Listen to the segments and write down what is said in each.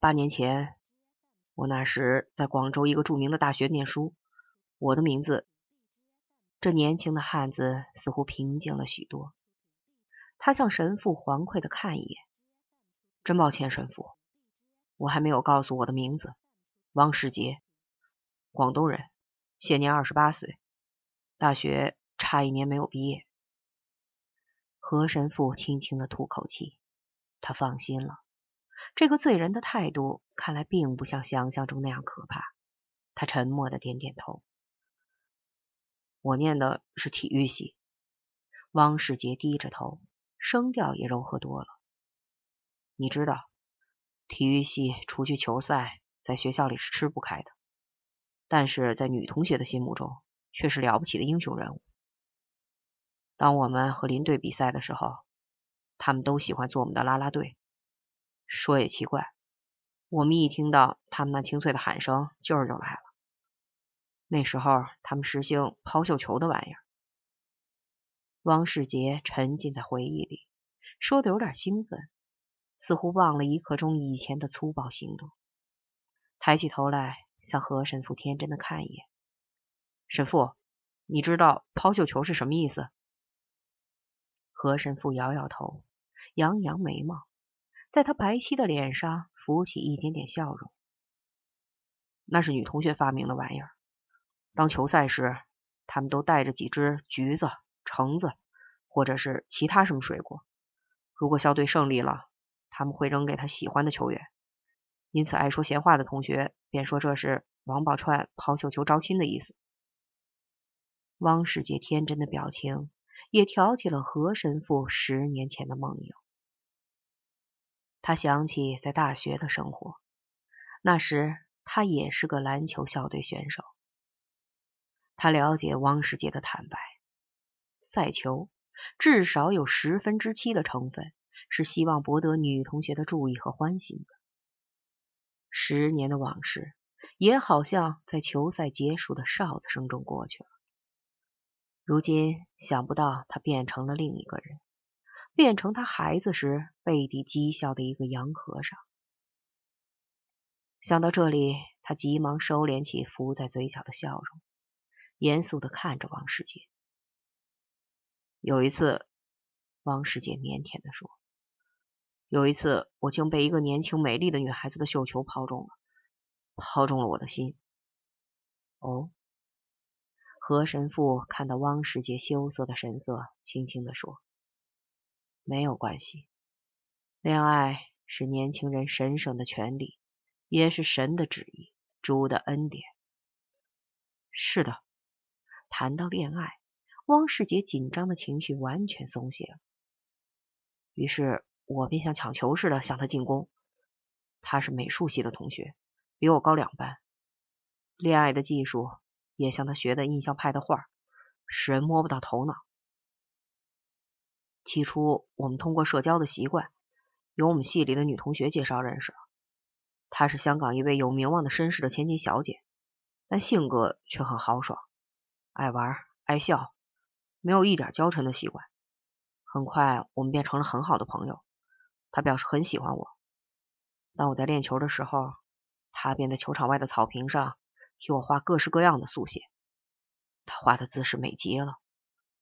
八年前，我那时在广州一个著名的大学念书，我的名字。这年轻的汉子似乎平静了许多，他向神父环馈的看一眼。真抱歉，神父，我还没有告诉我的名字，汪世杰，广东人，现年二十八岁，大学差一年没有毕业。何神父轻轻的吐口气，他放心了。这个罪人的态度看来并不像想象中那样可怕。他沉默的点点头。我念的是体育系。汪世杰低着头，声调也柔和多了。你知道，体育系除去球赛，在学校里是吃不开的，但是在女同学的心目中，却是了不起的英雄人物。当我们和林队比赛的时候，他们都喜欢做我们的啦啦队。说也奇怪，我们一听到他们那清脆的喊声，劲儿就来了。那时候他们实行抛绣球的玩意儿。汪世杰沉浸在回忆里，说的有点兴奋，似乎忘了一刻钟以前的粗暴行动。抬起头来，向何神父天真的看一眼。神父，你知道抛绣球是什么意思？何神父摇摇头，扬扬眉毛，在他白皙的脸上浮起一点点笑容。那是女同学发明的玩意儿。当球赛时，他们都带着几只橘子、橙子，或者是其他什么水果。如果校队胜利了，他们会扔给他喜欢的球员。因此，爱说闲话的同学便说这是王宝钏抛绣球招亲的意思。汪世杰天真的表情也挑起了何神父十年前的梦游。他想起在大学的生活，那时他也是个篮球校队选手。他了解汪世杰的坦白，赛球至少有十分之七的成分是希望博得女同学的注意和欢心的。十年的往事也好像在球赛结束的哨子声中过去了。如今想不到他变成了另一个人，变成他孩子时背地讥笑的一个洋和尚。想到这里，他急忙收敛起浮在嘴角的笑容。严肃的看着王世杰。有一次，王世杰腼腆的说：“有一次，我竟被一个年轻美丽的女孩子的绣球抛中了，抛中了我的心。”哦，何神父看到汪世杰羞涩的神色，轻轻的说：“没有关系，恋爱是年轻人神圣的权利，也是神的旨意，主的恩典。”是的。谈到恋爱，汪世杰紧张的情绪完全松懈了。于是我便像抢球似的向他进攻。他是美术系的同学，比我高两班。恋爱的技术也像他学的印象派的画，使人摸不到头脑。起初我们通过社交的习惯，由我们系里的女同学介绍认识。她是香港一位有名望的绅士的千金小姐，但性格却很豪爽。爱玩爱笑，没有一点娇嗔的习惯。很快，我们变成了很好的朋友。她表示很喜欢我。当我在练球的时候，她便在球场外的草坪上替我画各式各样的速写。她画的姿势美极了，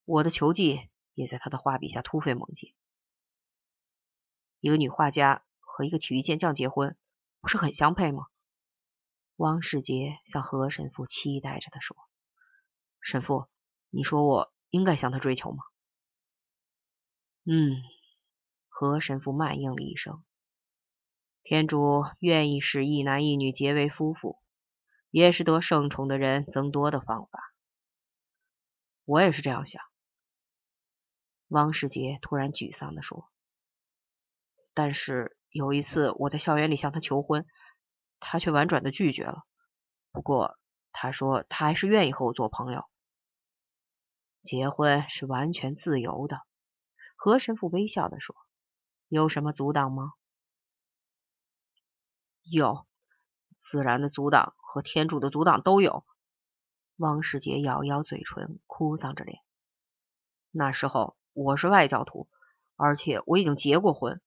我的球技也在他的画笔下突飞猛进。一个女画家和一个体育健将结婚，不是很相配吗？汪世杰向何神父期待着的说。神父，你说我应该向他追求吗？嗯，何神父慢应了一声。天主愿意使一男一女结为夫妇，也是得圣宠的人增多的方法。我也是这样想。汪世杰突然沮丧的说：“但是有一次我在校园里向他求婚，他却婉转的拒绝了。不过他说他还是愿意和我做朋友。”结婚是完全自由的，何神父微笑的说：“有什么阻挡吗？”“有，自然的阻挡和天主的阻挡都有。”汪世杰咬咬嘴唇，哭丧着脸。那时候我是外教徒，而且我已经结过婚。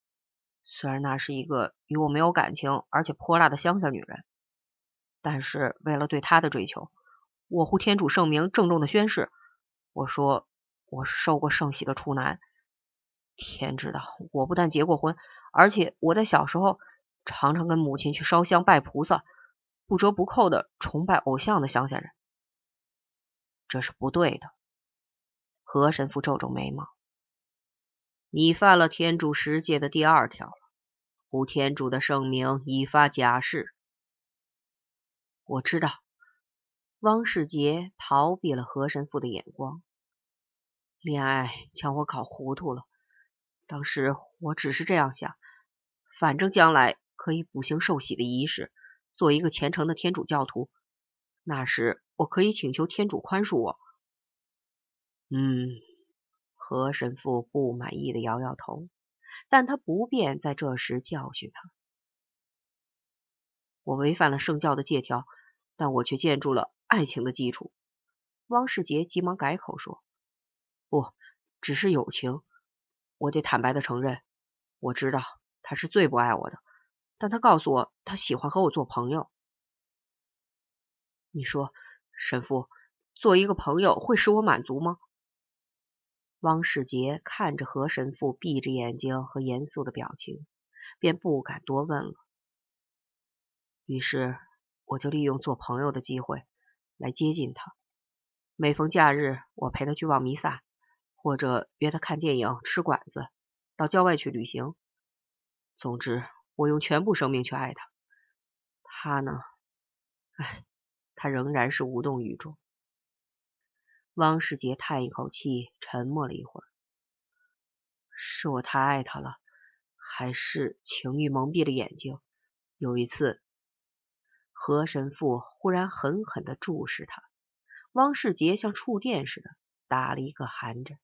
虽然那是一个与我没有感情而且泼辣的乡下女人，但是为了对她的追求，我护天主圣名郑重的宣誓，我说我是受过圣洗的处男。天知道，我不但结过婚，而且我在小时候常常跟母亲去烧香拜菩萨，不折不扣的崇拜偶像的乡下人。这是不对的。何神父皱皱眉毛。你犯了天主十诫的第二条了，无天主的圣名以发假誓。我知道，汪世杰逃避了何神父的眼光。恋爱将我搞糊涂了。当时我只是这样想，反正将来可以补行受洗的仪式，做一个虔诚的天主教徒。那时我可以请求天主宽恕我。嗯。何神父不满意的摇摇头，但他不便在这时教训他。我违反了圣教的戒条，但我却建筑了爱情的基础。汪世杰急忙改口说：“不，只是友情。我得坦白的承认，我知道他是最不爱我的，但他告诉我他喜欢和我做朋友。你说，神父，做一个朋友会使我满足吗？”汪世杰看着何神父闭着眼睛和严肃的表情，便不敢多问了。于是我就利用做朋友的机会来接近他。每逢假日，我陪他去望弥撒，或者约他看电影、吃馆子，到郊外去旅行。总之，我用全部生命去爱他。他呢？唉，他仍然是无动于衷。汪世杰叹一口气，沉默了一会儿。是我太爱他了，还是情欲蒙蔽了眼睛？有一次，何神父忽然狠狠地注视他，汪世杰像触电似的打了一个寒颤。